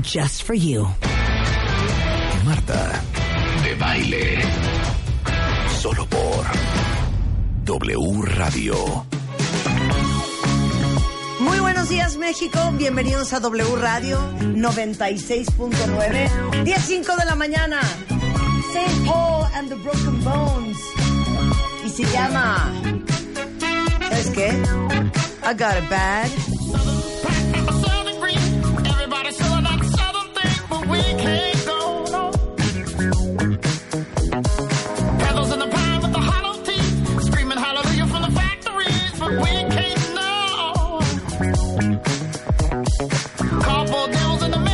Just for you. Marta de baile. Solo por W Radio. Muy buenos días México, bienvenidos a W Radio 96.9, 10.05 de la mañana, St. Paul and the Broken Bones. Y se llama, ¿sabes qué? I got it bad. Couple devils in the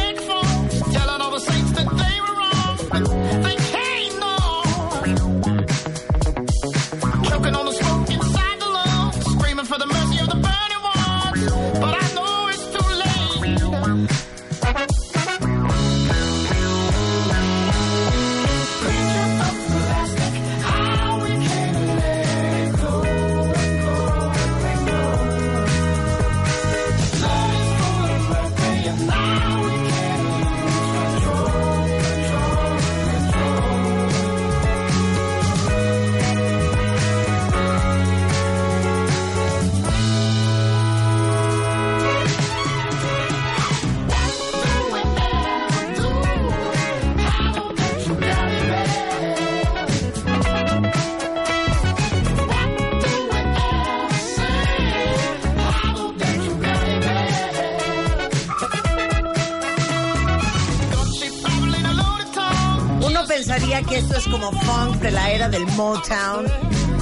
como funk de la era del Motown.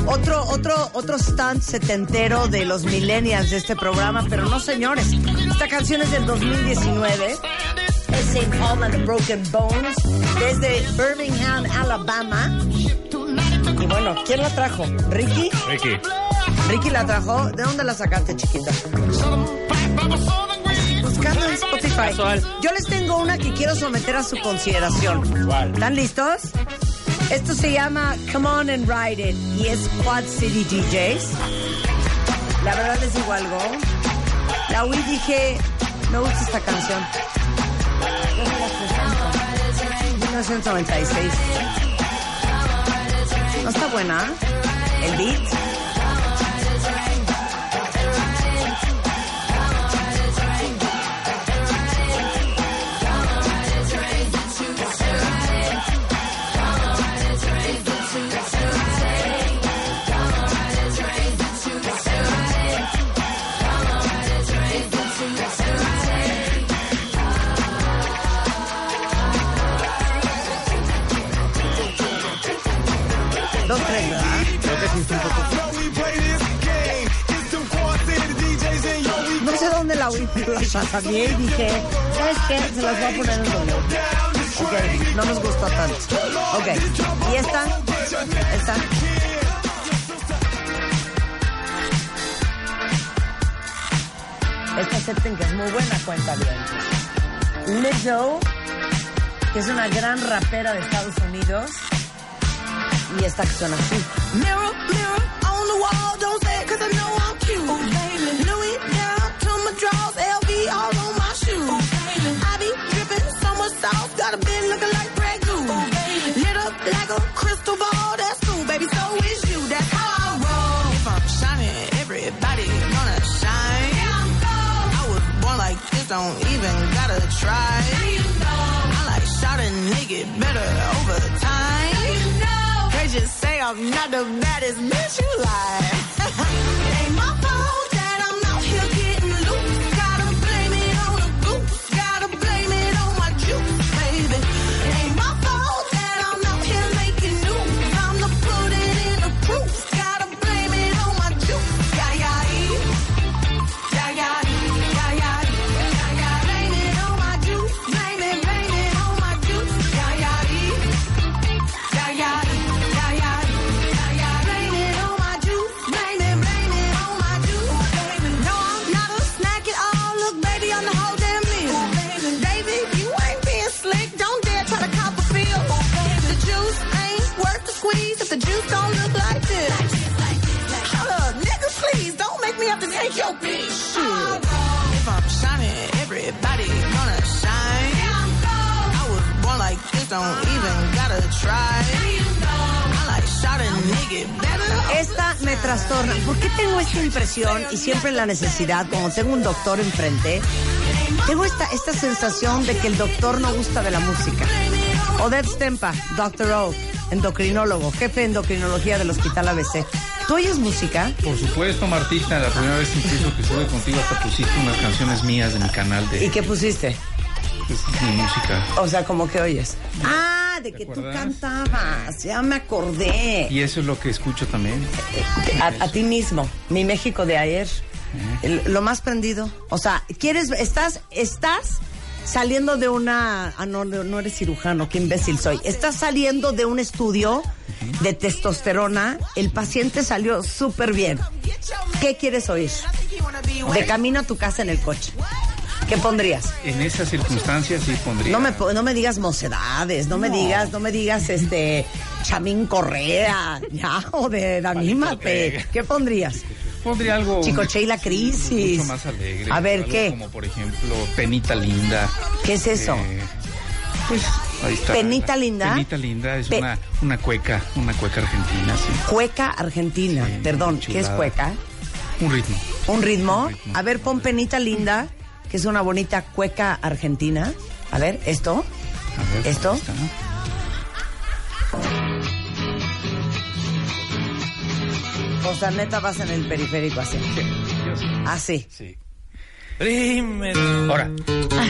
Otro, otro, otro stunt setentero de los millennials de este programa, pero no señores. Esta canción es del 2019. Es St. Paul and the Broken Bones, desde Birmingham, Alabama. Y bueno, ¿quién la trajo? ¿Ricky? Ricky. ¿Ricky la trajo? ¿De dónde la sacaste, chiquita? Buscando en Spotify. Yo les tengo una que quiero someter a su consideración. ¿Están listos? Esto se llama Come On and Ride It y es Quad City DJs. La verdad les digo algo. La oí dije, me gusta esta canción. Yo se las presento. 1996. ¿No está buena? El beat. Dos, tres, ¿verdad? Creo que sí es un poco. No sé dónde la oí, pero la cambié y dije, ¿sabes qué? Se las voy a poner en doble. Ok, no nos gustó tanto. Ok, ¿y esta? Esta. Esta acepten que es muy buena cuenta bien. Lizzo, que es una gran rapera de Estados Unidos. Yes, I can turn on. Mirror, mirror on the wall, don't say it cause I know I'm cute. Ooh, baby. Louis down to my drawers, LV all on my shoes. Ooh, baby. I be dripping so much sauce, gotta be looking like Brad Goo. Ooh, baby. Lit up like a crystal ball, that's cool, baby, so is you. That's how I roll. If I'm shining, everybody gonna shine. Yeah, I'm gold. I was born like this, don't even gotta try. Now you know. I like shouting, nigga better over time. Just say I'm not the baddest bitch you like. Esta me trastorna. ¿Por qué tengo esta impresión y siempre la necesidad, como tengo un doctor enfrente, tengo esta, esta sensación de que el doctor no gusta de la música? Odette Stempa, Dr. O, endocrinólogo, jefe de endocrinología del Hospital ABC. ¿Tú oyes música? Por supuesto, Martita, la primera vez incluso que estuve contigo hasta pusiste unas canciones mías de mi canal de ¿Y qué pusiste? Pues, mi música. O sea, ¿cómo que oyes? Ah, de que tú cantabas. Ya me acordé. Y eso es lo que escucho también. A, a ti mismo, mi México de ayer, el- lo más prendido. O sea, quieres, estás, estás saliendo de una, ah no, no no eres cirujano, qué imbécil soy. Estás saliendo de un estudio de testosterona, el paciente salió súper bien. ¿Qué quieres oír? De camino a tu casa en el coche. ¿Qué pondrías? En esas circunstancias sí pondría. No me, no me digas mocedades, no me digas, no me digas este Chamín Correa, ya, joder, anímate. ¿Qué pondrías? Pondría algo. Chicoche y la crisis. Mucho más alegre. A ver, ¿qué? Como por ejemplo, Penita Linda. ¿Qué es eso? Eh, pues ahí está. ¿Penita Linda? Penita Linda es Pe- una, una cueca, una cueca argentina, sí. Cueca argentina. Sí, Perdón, ¿qué es cueca? Un ritmo. ¿Un ritmo? Un ritmo. A ver, pon penita linda, que es una bonita cueca argentina. A ver, esto. A ver, ¿Esto? está. O sea, neta vas en el periférico así. Yo sí. Así. Sí. Ahora,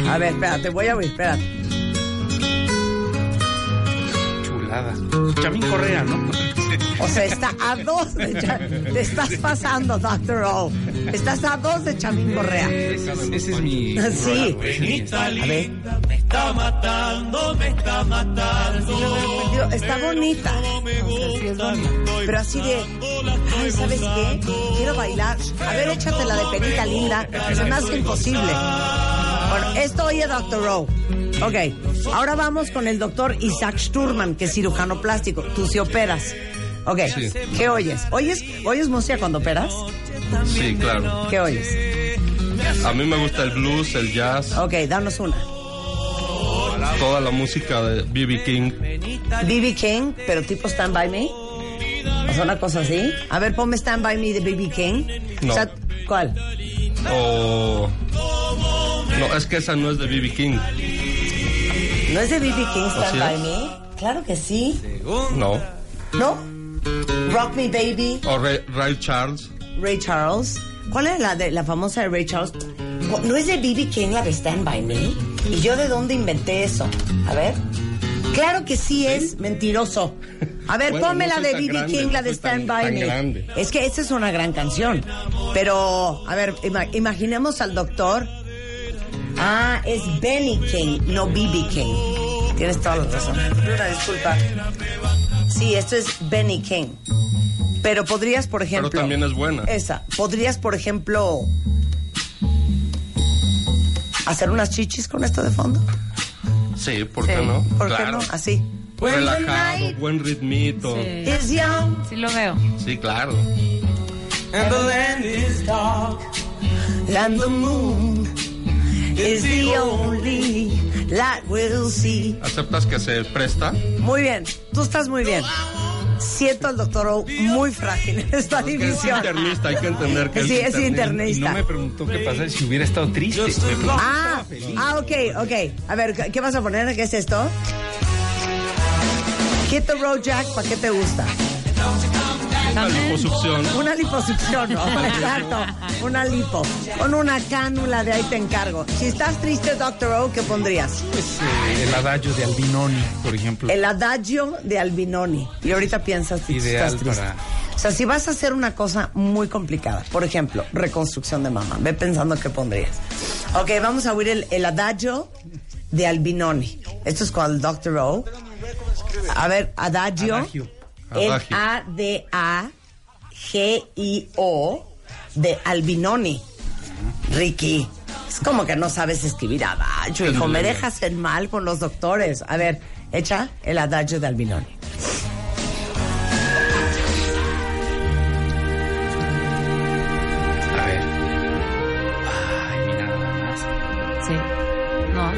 A ver, espérate, voy a oír, espérate. chulada. Chamín Correa, ¿no? O sea, está a dos de Te estás pasando, Doctor O. Estás a dos de Chamín Correa. Ese, es- ese es mi. Sí. ese es mi estilo. A ver. Digo, está bonita. O sea, sí es bonita. Pero así de, ay, ¿sabes qué? Quiero bailar. A ver, échate la de penita linda. Se me hace imposible. Bueno, esto oye Doctor O. Ok, ahora vamos con el doctor Isaac Sturman, que es cirujano plástico. Tú sí operas. Ok, Sí. ¿qué oyes? ¿Oyes, ¿Oyes música cuando operas? Sí, claro. ¿Qué oyes? A mí me gusta el blues, el jazz, Ok, danos una. toda la música de B.B. King. B.B. King, pero tipo Stand By Me. O sea, una cosa así. A ver, ponme Stand By Me de B.B. King. No. O sea, ¿cuál? O. No, es que esa no es de B.B. King. ¿No es de B.B. King Stand ¿sí By? Me? Claro que sí. No. ¿No? Rock Me Baby, O Ray, Ray Charles. Ray Charles. ¿Cuál es la, de, la famosa de Ray Charles? ¿No es de B.B. King la de Stand By Me? ¿Y yo de dónde inventé eso? A ver. Claro que sí es mentiroso. A ver, Bueno, ponme no la de B.B. King, la no de tan- Stand By tan Me. grande. Es que esa es una gran canción. Pero, a ver, ima- imaginemos al doctor. Ah, es Benny King, no B.B. King. Tienes toda la razón. Una disculpa. Sí, esto es Benny King. Pero podrías, por ejemplo. Pero también es buena. Esa. Podrías, por ejemplo. hacer unas chichis con esto de fondo. Sí, ¿por qué no? ¿Por claro. qué no? Así. Relajado, buen ritmito. Is young. Sí lo veo. Sí, claro. And the land is dark. And the moon is the only light we'll see. ¿Aceptas que se presta? Muy bien, tú estás muy bien. siento al doctor O muy frágil en esta Es que es división. internista, hay que entender que Sí, es Y internista. no me preguntó qué pasa si hubiera estado triste. Me Ah, ah, ok, ok. A ver, ¿qué- ¿qué vas a poner? ¿Qué es esto? Hit the road, Jack, ¿para qué te gusta? Una liposucción. Una liposucción, ¿no? Exacto, una lipo. Con una cánula de ahí te encargo. Si estás triste, Doctor O, ¿qué pondrías? Pues, eh, el adagio de Albinoni, por ejemplo. El adagio de Albinoni. Y ahorita piensas si Ideal estás triste. para- O sea, si vas a hacer una cosa muy complicada, por ejemplo, reconstrucción de mama, ve pensando qué pondrías. Ok, vamos a oír el, el adagio de Albinoni. Esto es con el Dr. O. A ver, adagio. Adagio. A-D-A-G-I-O de Albinoni. Ricky, es como que no sabes escribir adagio, hijo. Me dejas en mal con los doctores. A ver, echa el adagio de Albinoni.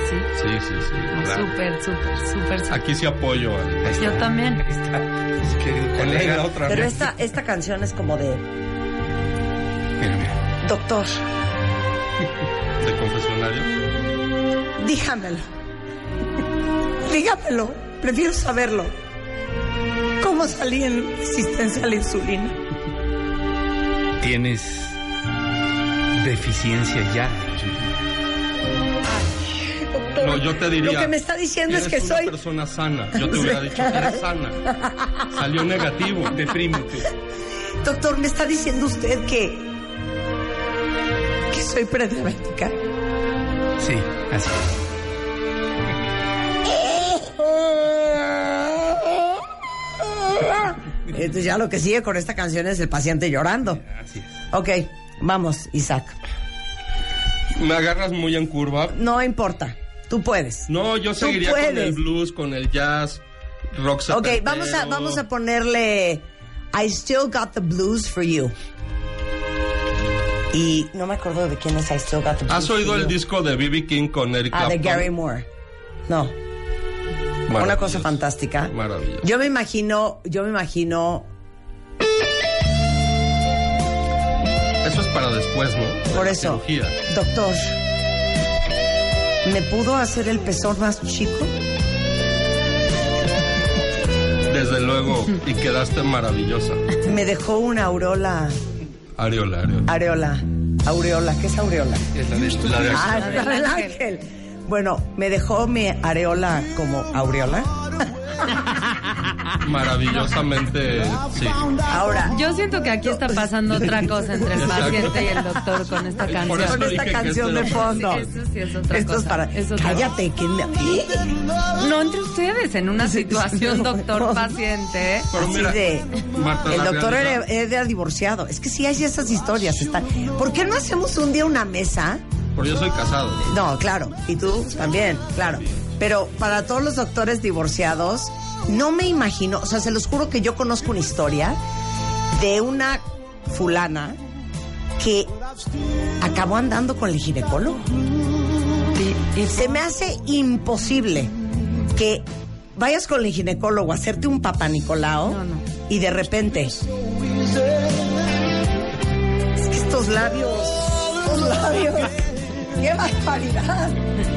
Sí. Sí, sí, sí. No, claro. Súper, súper, súper. súper. Aquí sí apoyo al. Yo también. Ahí está. Colega, colega. otra Pero vez. esta, esta canción es como de Mira, mira. doctor, De confesionario. dígamelo. Dígamelo. Prefiero saberlo. ¿Cómo salí en resistencia a la insulina? Tienes deficiencia ya. No, yo te diría. Lo que me está diciendo es que una soy. persona sana. Yo te hubiera dicho, eres sana. Salió negativo. Deprímete. Doctor, me está diciendo usted que. que soy prediabética. Sí, así es. Entonces ya lo que sigue con esta canción es el paciente llorando. Así es. Ok, vamos, Isaac. Me agarras muy en curva. No importa, tú puedes. No, yo seguiría con el blues, con el jazz, rock Ok, vamos a, vamos a ponerle I Still Got the Blues for You. Y no me acuerdo de quién es I Still Got the Blues ¿Has oído for el You. disco de B.B. King con Eric Ah, de? Gary Moore. No, una cosa fantástica. Maravilloso. Yo me imagino, yo me imagino, Eso es para después, ¿no? por La eso, cirugía. doctor, ¿me pudo hacer el pezón más chico? Desde luego, y quedaste maravillosa. Me dejó una aureola, Areola, areola. areola, aureola, ¿qué es aureola? Es la de La de Ah, la del ángel. Bueno, me dejó mi areola como aureola. maravillosamente, sí. Ahora, Yo siento que aquí está pasando otra cosa entre el paciente y el doctor con esta canción. con esta que canción este de fondo. Eso sí es otra Esto es cosa. para. Es otra Cállate, que me. No entre ustedes, en una situación doctor-paciente. De. Marta, el doctor era divorciado. Es que sí hay esas historias. Están. ¿Por qué no hacemos un día una mesa? Porque yo soy casado. No, claro. Y tú también, claro. Pero para todos los doctores divorciados, no me imagino. O sea, se los juro que yo conozco una historia de una fulana que acabó andando con el ginecólogo. Y, y Se me hace imposible que vayas con el ginecólogo a hacerte un papá Nicolao No, no. y de repente. Es que estos labios. Estos labios. ¡Qué barbaridad!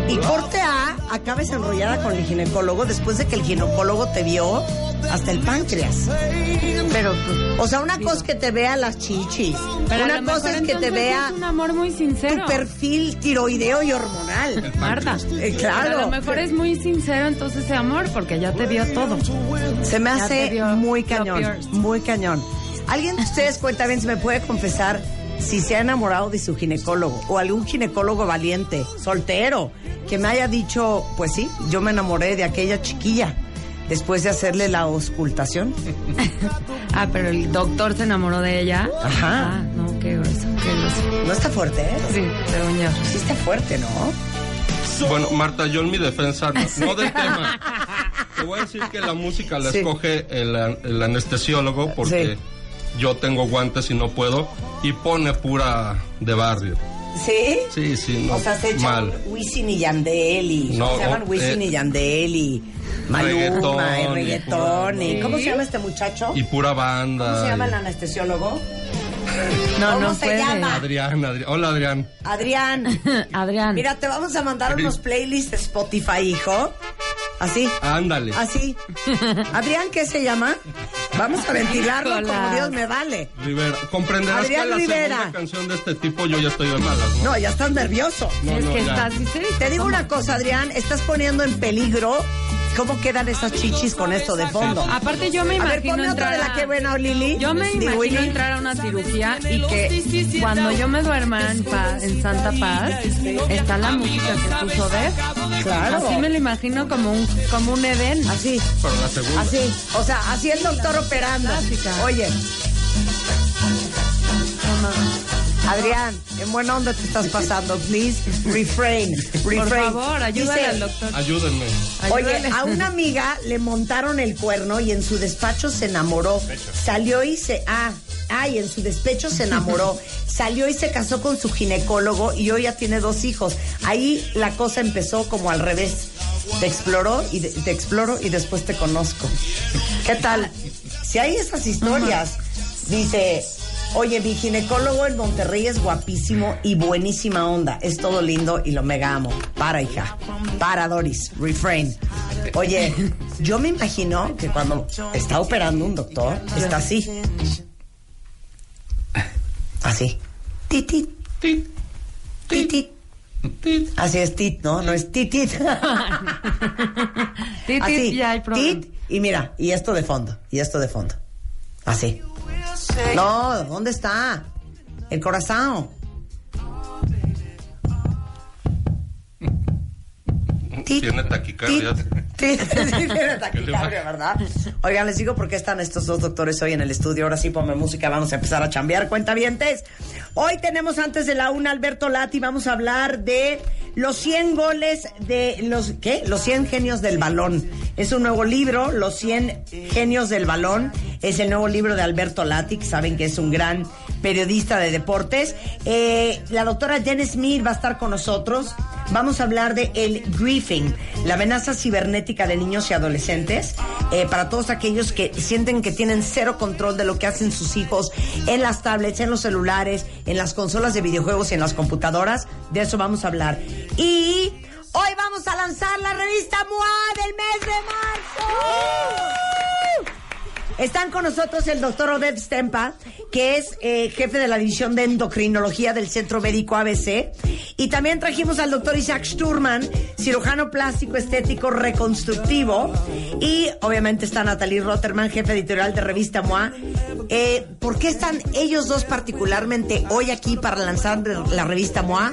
Y corte A, acabes enrollada con el ginecólogo después de que el ginecólogo te vio hasta el páncreas. pero O sea, una cosa es que te vea las chichis. pero una cosa es que te vea es un amor muy tu sincero. perfil tiroideo y hormonal. Marta. Eh, Pero claro. a lo mejor es muy sincero entonces ese amor porque ya te vio todo. Se me Ya hace muy cañón, muy cañón. ¿Alguien de ustedes cuenta bien si me puede confesar si se ha enamorado de su ginecólogo o algún ginecólogo valiente, soltero, que me haya dicho, pues sí, yo me enamoré de aquella chiquilla después de hacerle la auscultación? Ah, pero el doctor se enamoró de ella. Ajá. Ah, no, qué grueso, qué grueso. No está fuerte, ¿eh? Sí, según yo. Sí está fuerte, ¿no? Bueno, Marta, yo en mi defensa, no, no del tema. Te voy a decir que la música la Sí. escoge el, el anestesiólogo porque Sí. Yo tengo guantes y no puedo y pone pura de barrio. ¿Sí? Sí, sí, no. O sea, se echan mal. Wisin y Yandel y... No, ¿Cómo se llaman? eh, Wisin y Yandel y Maluma reggaetón y y reggaetón y... pura- ¿Cómo se llama este muchacho? Y pura banda. ¿Cómo se llama el anestesiólogo? No, ¿Cómo no se puede. llama? Adrián, Adrián. Hola, Adrián. Adrián. Adrián. Mira, te vamos a mandar unos playlists de Spotify, hijo. Así. Ándale. Así. Adrián, ¿qué se llama? Vamos a ventilarlo como. Dios me vale. Rivera. Comprenderás Adrián que la Rivera. segunda canción de este tipo yo ya estoy de malas, ¿no? No, ya estás nervioso. No, es no, que ya. estás. Te digo una cosa, Adrián, estás poniendo en peligro cómo quedan esas chichis con esto de fondo. Aparte yo me A ver, imagino otra entrar de la a- que buena, Lili. Yo me imagino Willy. entrar a una cirugía y que cuando yo me duerma en, paz, en Santa Paz está la música que puso Def. Claro. Así me lo imagino como un como un Edén. Así, Pero la segunda. así. O sea, así el doctor operando. Oye. Adrián, en buena onda te estás pasando. Please, refrain. refrain. Por favor, ayúdale al doctor. Ayúdenme. Oye, a una amiga le montaron el cuerno y en su despacho se enamoró. Salió y se... Ah, ay, en su despecho se enamoró. Salió y se casó con su ginecólogo y hoy ya tiene dos hijos. Ahí la cosa empezó como al revés. Te exploró y de- te exploro y después te conozco. ¿Qué tal? Si hay esas historias, dice, oye, mi ginecólogo en Monterrey es guapísimo y buenísima onda. Es todo lindo y lo mega amo. Para, hija. Para, Doris. Refrain. Oye, yo me imagino que cuando está operando un doctor, está así. Así. Tit, tit. Tit, Tit, tit. tit. Así es tit, ¿no? No es tit, tit. Tit, Así. Tit, y mira, y esto de fondo, y esto de fondo. Así. No, ¿dónde está? El corazón. Tiene taquicardia. Sí, tiene taquicardia, ¿verdad? Oigan, les digo por qué están estos dos doctores hoy en el estudio. Ahora sí, ponme música, vamos a empezar a chambear. Cuentavientes. Hoy tenemos antes de la una Alberto Lati, vamos a hablar de los 100 goles de los, ¿qué? Los 100 genios del balón. Es un nuevo libro, Los 100 genios del balón. Es el nuevo libro de Alberto Lati, que saben que es un gran periodista de deportes. Eh, la doctora Jen Smith va a estar con nosotros. Vamos a hablar de el griefing, la amenaza cibernética de niños y adolescentes, eh, para todos aquellos que sienten que tienen cero control de lo que hacen sus hijos en las tablets, en los celulares, en las consolas de videojuegos y en las computadoras. De eso vamos a hablar. Y hoy vamos a lanzar la revista MOA del mes de marzo. Están con nosotros el doctor Oded Stempa, que es eh, jefe de la división de endocrinología del Centro Médico ABC. Y también trajimos al doctor Isaac Sturman, cirujano plástico estético reconstructivo. Y obviamente está Natalie Rotterman, jefe editorial de revista MOA. Eh, ¿Por qué están ellos dos particularmente hoy aquí para lanzar la revista MOA?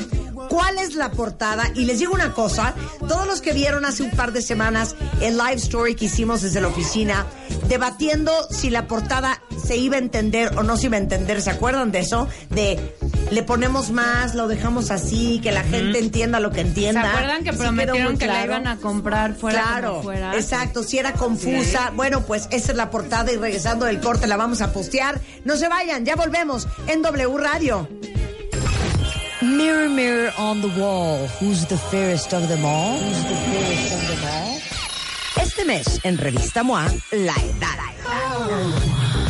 ¿Cuál es la portada? Y les digo una cosa, todos los que vieron hace un par de semanas el live story que hicimos desde la oficina, debatiendo si la portada se iba a entender o no se iba a entender, ¿se acuerdan de eso? De le ponemos más, lo dejamos así, que la gente entienda lo que ¿Se entienda. acuerdan que prometieron que la iban a comprar fuera Claro, como fuera? exacto, si era confusa. Bueno, pues esa es la portada y regresando del corte la vamos a postear. No se vayan, ya volvemos en W Radio. Mirror, mirror on the wall, who's the fairest of them all? Who's the fairest of them all? Este mes, en Revista MOA, La Edad. Oh.